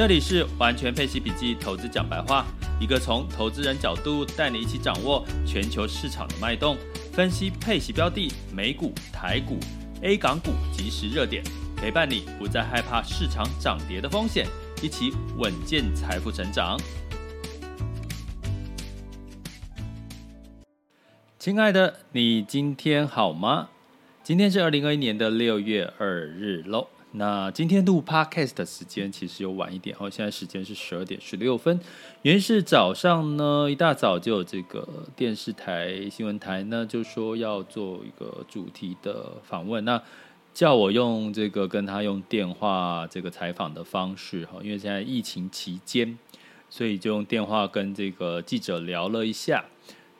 这里是完全配息笔记投资讲白话，一个从投资人角度带你一起掌握全球市场的脉动，分析配息标的、美股、台股、A 港股即时热点，陪伴你不再害怕市场涨跌的风险，一起稳健财富成长。亲爱的，你今天好吗？今天是二零二一年的六月二日喽。那今天录 podcast 的时间其实有晚一点哦，现在时间是十二点十六分。原因是早上呢，一大早就有这个电视台新闻台呢，就说要做一个主题的访问，那叫我用这个跟他用电话这个采访的方式哈，因为现在疫情期间，所以就用电话跟这个记者聊了一下。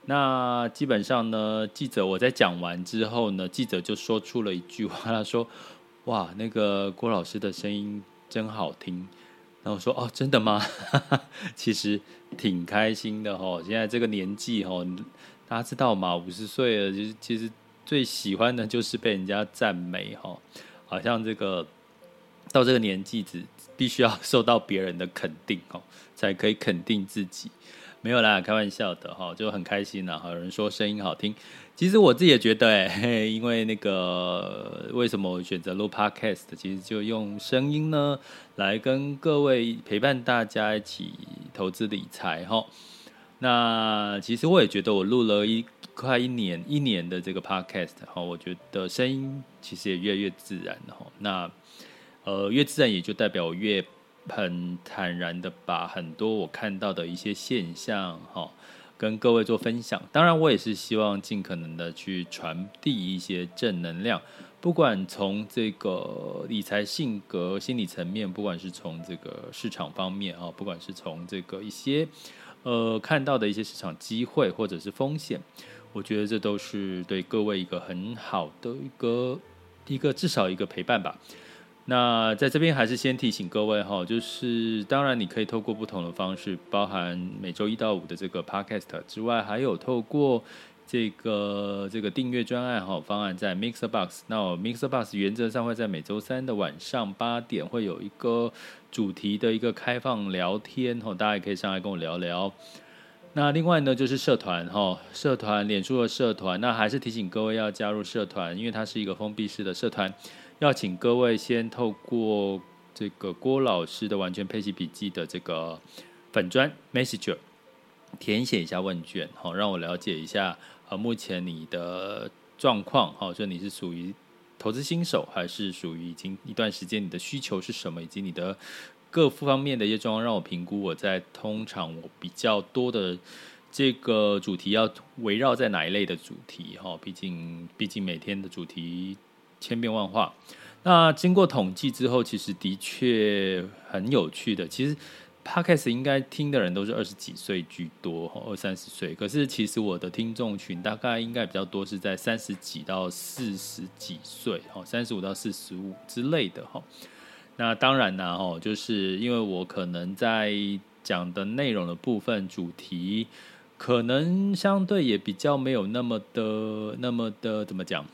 那基本上呢，记者我在讲完之后呢，记者就说出了一句话，他说。哇，那个郭老师的声音真好听。然后我说：“哦，真的吗？” 其实挺开心的哦。现在这个年纪哦，大家知道吗？五十岁了，其实其实最喜欢的就是被人家赞美哈。好像这个到这个年纪，只必须要受到别人的肯定哦，才可以肯定自己。没有啦，开玩笑的哈，就很开心啦。有人说声音好听。其实我自己也觉得哎，因为那个为什么我选择录 Podcast？其实就用声音呢来跟各位陪伴大家一起投资理财哈。那其实我也觉得我录了一快一年一年的这个 Podcast 哈，我觉得声音其实也越来越自然哈。那呃越自然也就代表我越很坦然的把很多我看到的一些现象哈。跟各位做分享，当然我也是希望尽可能的去传递一些正能量，不管从这个理财性格、心理层面，不管是从这个市场方面啊，不管是从这个一些呃看到的一些市场机会或者是风险，我觉得这都是对各位一个很好的一个一个至少一个陪伴吧。那在这边还是先提醒各位哈，就是当然你可以透过不同的方式，包含每周一到五的这个 podcast 之外，还有透过这个这个订阅专案哈方案在 Mixer Box。那 Mixer Box 原则上会在每周三的晚上八点会有一个主题的一个开放聊天哈，大家也可以上来跟我聊聊。那另外呢就是社团哈，社团脸书的社团，那还是提醒各位要加入社团，因为它是一个封闭式的社团。要请各位先透过这个郭老师的完全配息笔记的这个粉专 Messenger 填写一下问卷，好，让我了解一下呃目前你的状况，好，说你是属于投资新手，还是属于已经一段时间，你的需求是什么，以及你的各方面的一些状况，让我评估我在通常我比较多的这个主题要围绕在哪一类的主题，哈，毕竟毕竟每天的主题。千变万化，那经过统计之后，其实的确很有趣的。其实 Podcast 应该听的人都是二十几岁居多，二三十岁。可是其实我的听众群大概应该比较多是在三十几到四十几岁，哈，三十五到四十五之类的，哈。那当然呢，哈，就是因为我可能在讲的内容的部分主题，可能相对也比较没有那么的、那么的怎么讲？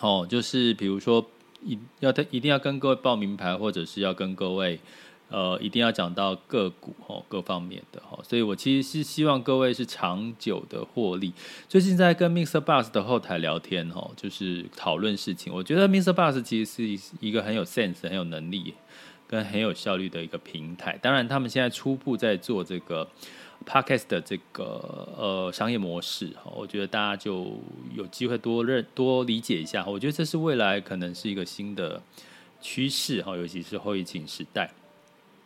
哦，就是比如说，一要一定要跟各位报名牌，或者是要跟各位，呃，一定要讲到个股哦，各方面的哈，所以我其实是希望各位是长久的获利。最近在跟 Mr. Bus 的后台聊天哈，就是讨论事情。我觉得 Mr. Bus 其实是一个很有 sense、很有能力跟很有效率的一个平台。当然，他们现在初步在做这个。Podcast 的这个呃商业模式，我觉得大家就有机会多认多理解一下。我觉得这是未来可能是一个新的趋势哈，尤其是后疫情时代。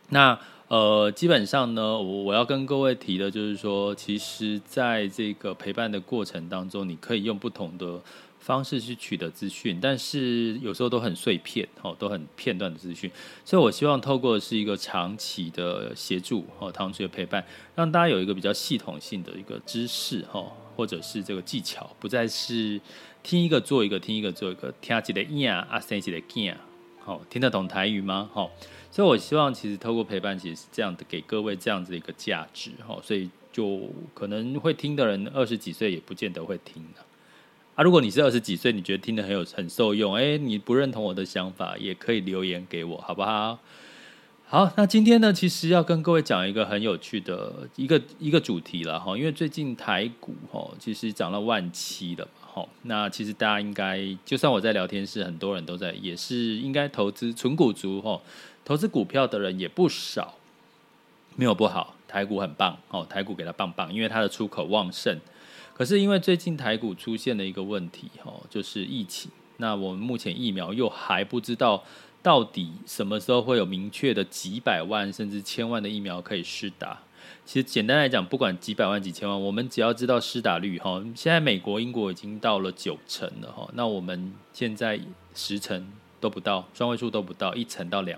那呃，基本上呢，我我要跟各位提的就是说，其实在这个陪伴的过程当中，你可以用不同的方式去取得资讯，但是有时候都很碎片，哦，都很片段的资讯。所以我希望透过是一个长期的协助，哦，长期的陪伴，让大家有一个比较系统性的一个知识，哈，或者是这个技巧，不再是听一个做一个，听一个做一个，听几个音，啊，生几个囝，好，听得懂台语吗？好，所以我希望其实透过陪伴，其实是这样的，给各位这样子的一个价值，哈，所以。就可能会听的人二十几岁也不见得会听。啊如果你是二十几岁，你觉得听得很有很受用，哎，你不认同我的想法，也可以留言给我，好不好？好，那今天呢，其实要跟各位讲一个很有趣的一个一个主题了哈，因为最近台股哈，其实涨了万七了哈。那其实大家应该，就算我在聊天室，很多人都在，也是应该投资存股族哈，投资股票的人也不少，没有不好。台股很棒哦，台股给它棒棒，因为它的出口旺盛。可是因为最近台股出现了一个问题哈，就是疫情。那我们目前疫苗又还不知道到底什么时候会有明确的几百万甚至千万的疫苗可以施打。其实简单来讲，不管几百万几千万，我们只要知道施打率哈，现在美国、英国已经到了九成了哈，那我们现在十成都不到，双位数都不到，一成到两，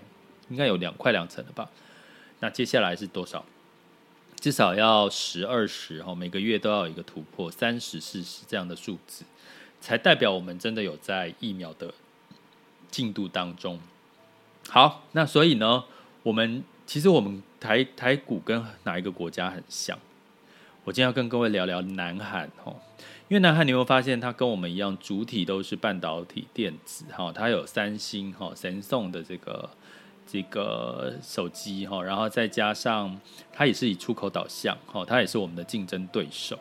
应该有两快两成了吧？那接下来是多少？至少要十二十哈，每个月都要有一个突破三十四十这样的数字，才代表我们真的有在疫苗的进度当中。好，那所以呢，我们其实我们台台股跟哪一个国家很像？我今天要跟各位聊聊南韩哈，因为南韩你会发现它跟我们一样，主体都是半导体电子哈，它有三星哈、神送的这个。这个手机哈，然后再加上它也是以出口导向哈，它也是我们的竞争对手。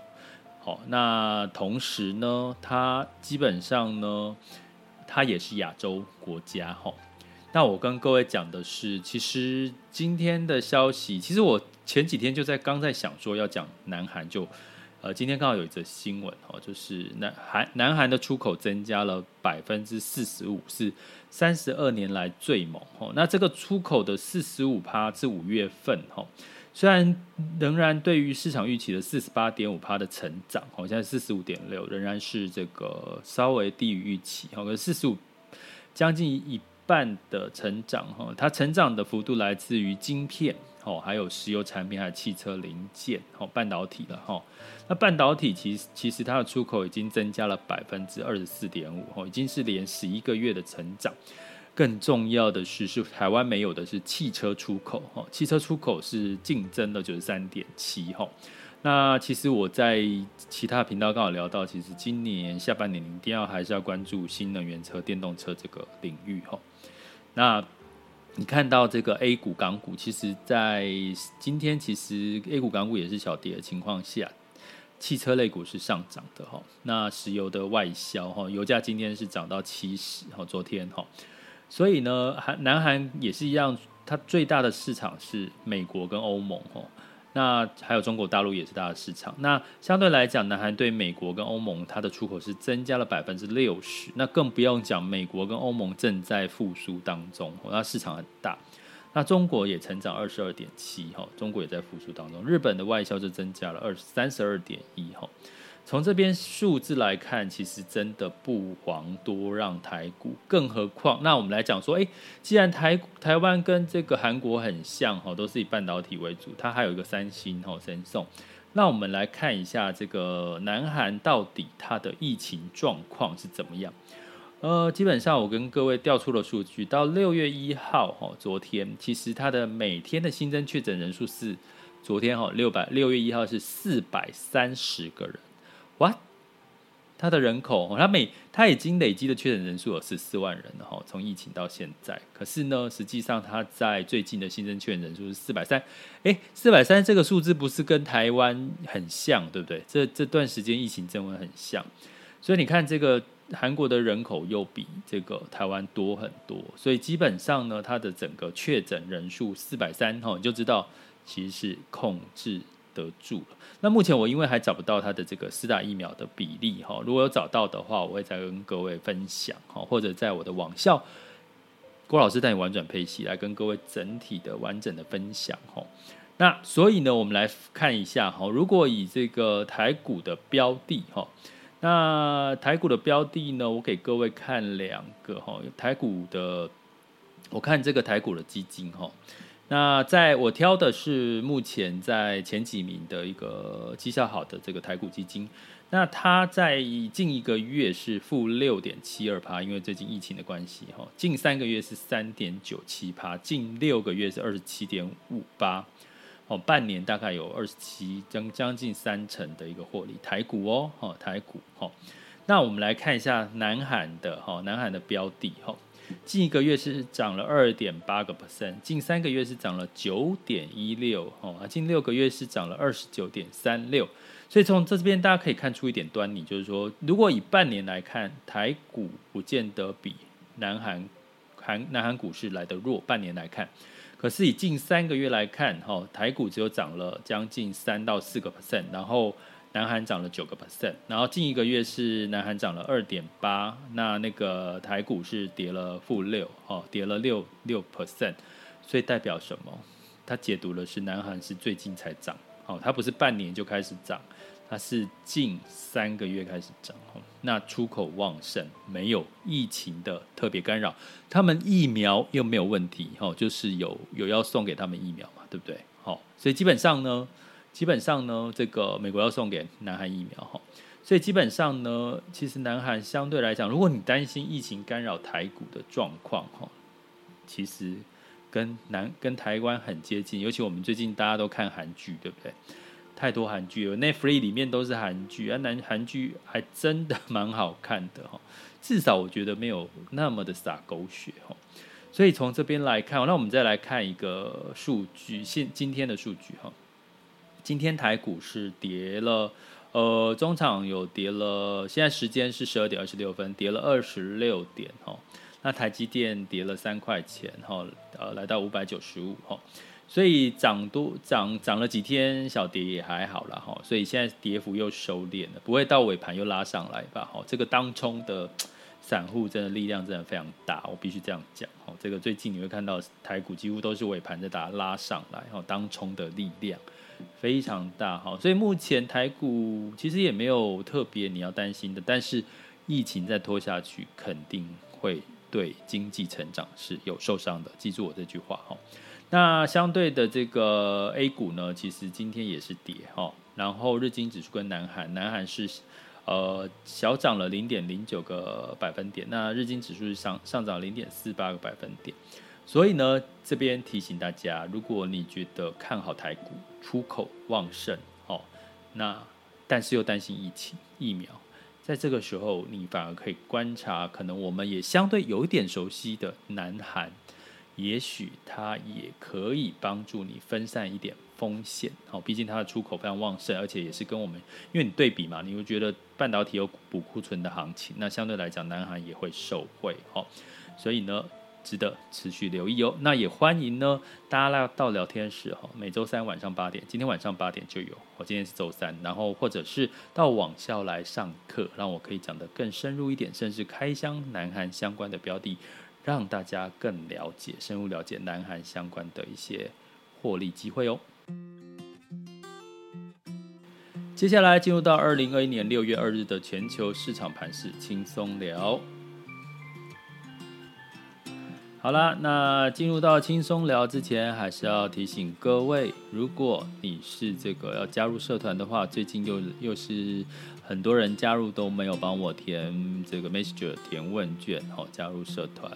好，那同时呢，它基本上呢，它也是亚洲国家哈。那我跟各位讲的是，其实今天的消息，其实我前几天就在刚在想说要讲南韩就。呃，今天刚好有一则新闻哦，就是南韩南韩的出口增加了百分之四十五，是三十二年来最猛哦。那这个出口的四十五趴是五月份哈，虽然仍然对于市场预期的四十八点五趴的成长，好像四十五点六仍然是这个稍微低于预期哈，可四十五将近一半的成长哈，它成长的幅度来自于晶片。哦，还有石油产品，还有汽车零件，哦，半导体了哈。那半导体其实其实它的出口已经增加了百分之二十四点五，哦，已经是连十一个月的成长。更重要的是，是台湾没有的是汽车出口，哦，汽车出口是净增了九十三点七，哈。那其实我在其他频道刚好聊到，其实今年下半年一定要还是要关注新能源车、电动车这个领域，哈。那你看到这个 A 股、港股，其实，在今天其实 A 股、港股也是小跌的情况下，汽车类股是上涨的哈。那石油的外销哈，油价今天是涨到七十哈，昨天哈。所以呢，韩南韩也是一样，它最大的市场是美国跟欧盟哈。那还有中国大陆也是大的市场。那相对来讲，南韩对美国跟欧盟它的出口是增加了百分之六十。那更不用讲，美国跟欧盟正在复苏当中，那市场很大。那中国也成长二十二点七，哈，中国也在复苏当中。日本的外销就增加了二三十二点一，哈。从这边数字来看，其实真的不遑多让台股，更何况那我们来讲说，诶，既然台台湾跟这个韩国很像哈，都是以半导体为主，它还有一个三星哈，三星。那我们来看一下这个南韩到底它的疫情状况是怎么样？呃，基本上我跟各位调出了数据，到六月一号哈，昨天其实它的每天的新增确诊人数是昨天哈六百六月一号是四百三十个人。哇，他的人口，他每他已经累积的确诊人数有十四万人了哈，从疫情到现在。可是呢，实际上他在最近的新增确诊人数是四百三，哎，四百三这个数字不是跟台湾很像，对不对？这这段时间疫情增温很像，所以你看这个韩国的人口又比这个台湾多很多，所以基本上呢，它的整个确诊人数四百三哈，你就知道其实是控制得住了。那目前我因为还找不到它的这个四大疫苗的比例哈，如果有找到的话，我会再跟各位分享哈，或者在我的网校郭老师带你玩转配息来跟各位整体的完整的分享哈。那所以呢，我们来看一下哈，如果以这个台股的标的哈，那台股的标的呢，我给各位看两个哈，台股的，我看这个台股的基金哈。那在我挑的是目前在前几名的一个绩效好的这个台股基金，那它在近一个月是负六点七二趴，因为最近疫情的关系哈，近三个月是三点九七趴，近六个月是二十七点五八，哦，半年大概有二十七将将近三成的一个获利，台股哦，哦，台股哦，那我们来看一下南韩的哈，南韩的标的哈。近一个月是涨了二点八个 percent，近三个月是涨了九点一六，哦，近六个月是涨了二十九点三六，所以从这边大家可以看出一点端倪，就是说，如果以半年来看，台股不见得比南韩韩南韩股市来的弱，半年来看，可是以近三个月来看，哈，台股只有涨了将近三到四个 percent，然后。南韩涨了九个 percent，然后近一个月是南韩涨了二点八，那那个台股是跌了负六，哦，跌了六六 percent，所以代表什么？它解读的是南韩是最近才涨，哦，它不是半年就开始涨，它是近三个月开始涨，哦，那出口旺盛，没有疫情的特别干扰，他们疫苗又没有问题，哦，就是有有要送给他们疫苗嘛，对不对？好，所以基本上呢。基本上呢，这个美国要送给南韩疫苗哈，所以基本上呢，其实南韩相对来讲，如果你担心疫情干扰台股的状况哈，其实跟南跟台湾很接近，尤其我们最近大家都看韩剧，对不对？太多韩剧了，Netflix 里面都是韩剧啊，南韩剧还真的蛮好看的哈，至少我觉得没有那么的洒狗血哈。所以从这边来看，那我们再来看一个数据，现今天的数据哈。今天台股是跌了，呃，中场有跌了，现在时间是十二点二十六分，跌了二十六点哈。那台积电跌了三块钱哈，呃，来到五百九十五哈。所以涨多涨涨了几天小跌也还好了哈。所以现在跌幅又收敛了，不会到尾盘又拉上来吧？哈，这个当冲的散户真的力量真的非常大，我必须这样讲哈。这个最近你会看到台股几乎都是尾盘在打拉上来哈，当冲的力量。非常大哈，所以目前台股其实也没有特别你要担心的，但是疫情再拖下去，肯定会对经济成长是有受伤的。记住我这句话哈。那相对的这个 A 股呢，其实今天也是跌哈，然后日经指数跟南韩，南韩是呃小涨了零点零九个百分点，那日经指数是上上涨零点四八个百分点。所以呢，这边提醒大家，如果你觉得看好台股，出口旺盛，哦，那但是又担心疫情疫苗，在这个时候，你反而可以观察，可能我们也相对有一点熟悉的南韩，也许它也可以帮助你分散一点风险，哦，毕竟它的出口非常旺盛，而且也是跟我们，因为你对比嘛，你会觉得半导体有补库存的行情，那相对来讲，南韩也会受惠，哦，所以呢。值得持续留意哦。那也欢迎呢，大家来到聊天室哈，每周三晚上八点，今天晚上八点就有。我今天是周三，然后或者是到网校来上课，让我可以讲得更深入一点，甚至开箱南韩相关的标的，让大家更了解、深入了解南韩相关的一些获利机会哦。接下来进入到二零二一年六月二日的全球市场盘势轻松聊。好啦，那进入到轻松聊之前，还是要提醒各位，如果你是这个要加入社团的话，最近又又是。很多人加入都没有帮我填这个 Messenger 填问卷，好，加入社团，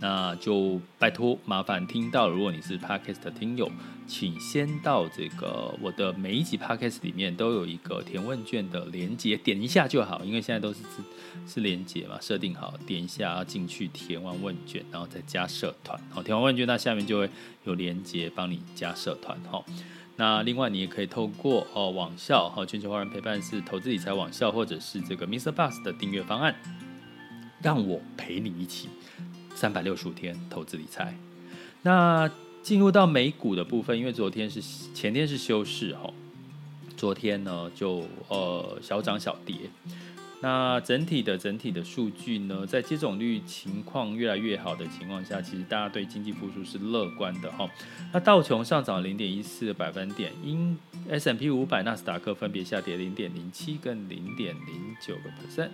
那就拜托麻烦听到，如果你是 Podcast 的听友，请先到这个我的每一集 Podcast 里面都有一个填问卷的连接，点一下就好，因为现在都是是是连接嘛，设定好，点一下要进去填完问卷，然后再加社团，好，填完问卷那下面就会有连接帮你加社团，好。那另外，你也可以透过呃网校和全球华人陪伴是投资理财网校，或者是这个 Mr. Bus 的订阅方案，让我陪你一起三百六十五天投资理财。那进入到美股的部分，因为昨天是前天是休市哈，昨天呢就呃小涨小跌。那整体的整体的数据呢，在接种率情况越来越好的情况下，其实大家对经济复苏是乐观的哈。那道琼上涨零点一四个百分点，因 S M P 五百、纳斯达克分别下跌零点零七跟零点零九个 percent。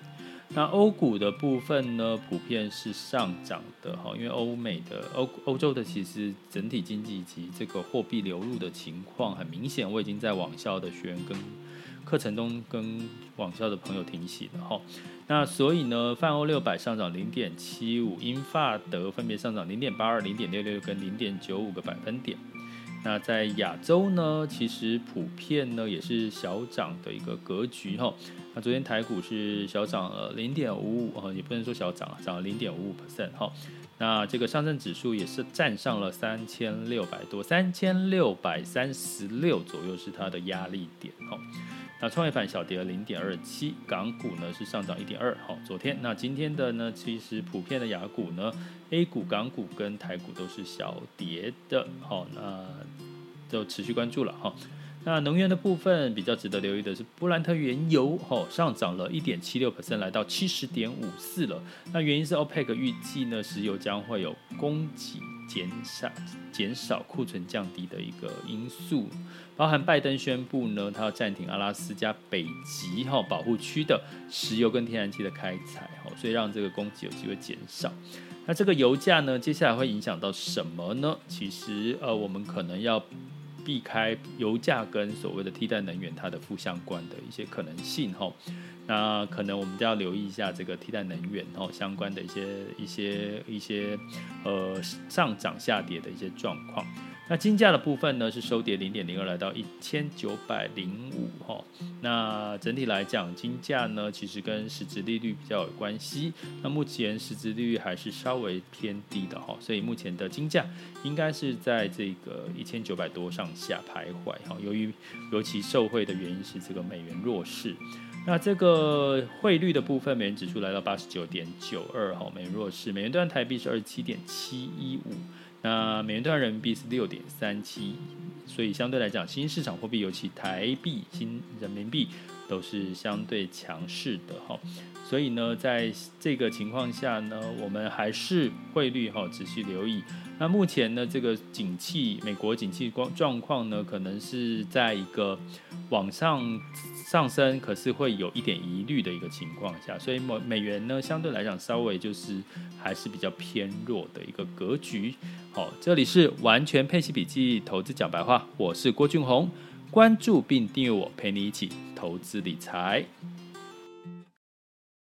那欧股的部分呢，普遍是上涨的哈，因为欧美的欧欧洲的其实整体经济以及这个货币流入的情况很明显，我已经在网校的学员跟课程中跟网校的朋友提醒的哈。那所以呢，泛欧六百上涨零点七五，英法德分别上涨零点八二、零点六六跟零点九五个百分点。那在亚洲呢，其实普遍呢也是小涨的一个格局哈。那昨天台股是小涨了零点五五，也不能说小涨啊，涨了零点五五 percent 哈。那这个上证指数也是站上了三千六百多，三千六百三十六左右是它的压力点哈。那创业板小跌了零点二七，港股呢是上涨一点二，好，昨天那今天的呢，其实普遍的雅股呢，A 股、港股跟台股都是小跌的，好，那就持续关注了哈。那能源的部分比较值得留意的是，布兰特原油哦上涨了一点七六 percent，来到七十点五四了。那原因是 OPEC 预计呢，石油将会有供给减少、减少库存降低的一个因素。包含拜登宣布呢，他要暂停阿拉斯加北极哈保护区的石油跟天然气的开采哈，所以让这个供给有机会减少。那这个油价呢，接下来会影响到什么呢？其实呃，我们可能要避开油价跟所谓的替代能源它的负相关的一些可能性哈。那可能我们都要留意一下这个替代能源哈相关的一些一些一些呃上涨下跌的一些状况。那金价的部分呢，是收跌零点零二，来到一千九百零五哈。那整体来讲，金价呢其实跟实质利率比较有关系。那目前实质利率还是稍微偏低的哈，所以目前的金价应该是在这个一千九百多上下徘徊哈。由于尤其受惠的原因是这个美元弱势。那这个汇率的部分，美元指数来到八十九点九二哈，美元弱势，美元兑台币是二十七点七一五。那美元兑人民币是六点三七，所以相对来讲，新市场货币，尤其台币、新人民币都是相对强势的哈。所以呢，在这个情况下呢，我们还是汇率哈持续留意。那目前呢，这个景气，美国景气状状况呢，可能是在一个往上上升，可是会有一点疑虑的一个情况下，所以美美元呢，相对来讲稍微就是还是比较偏弱的一个格局。好，这里是完全配息笔记投资讲白话，我是郭俊宏，关注并订阅我，陪你一起投资理财。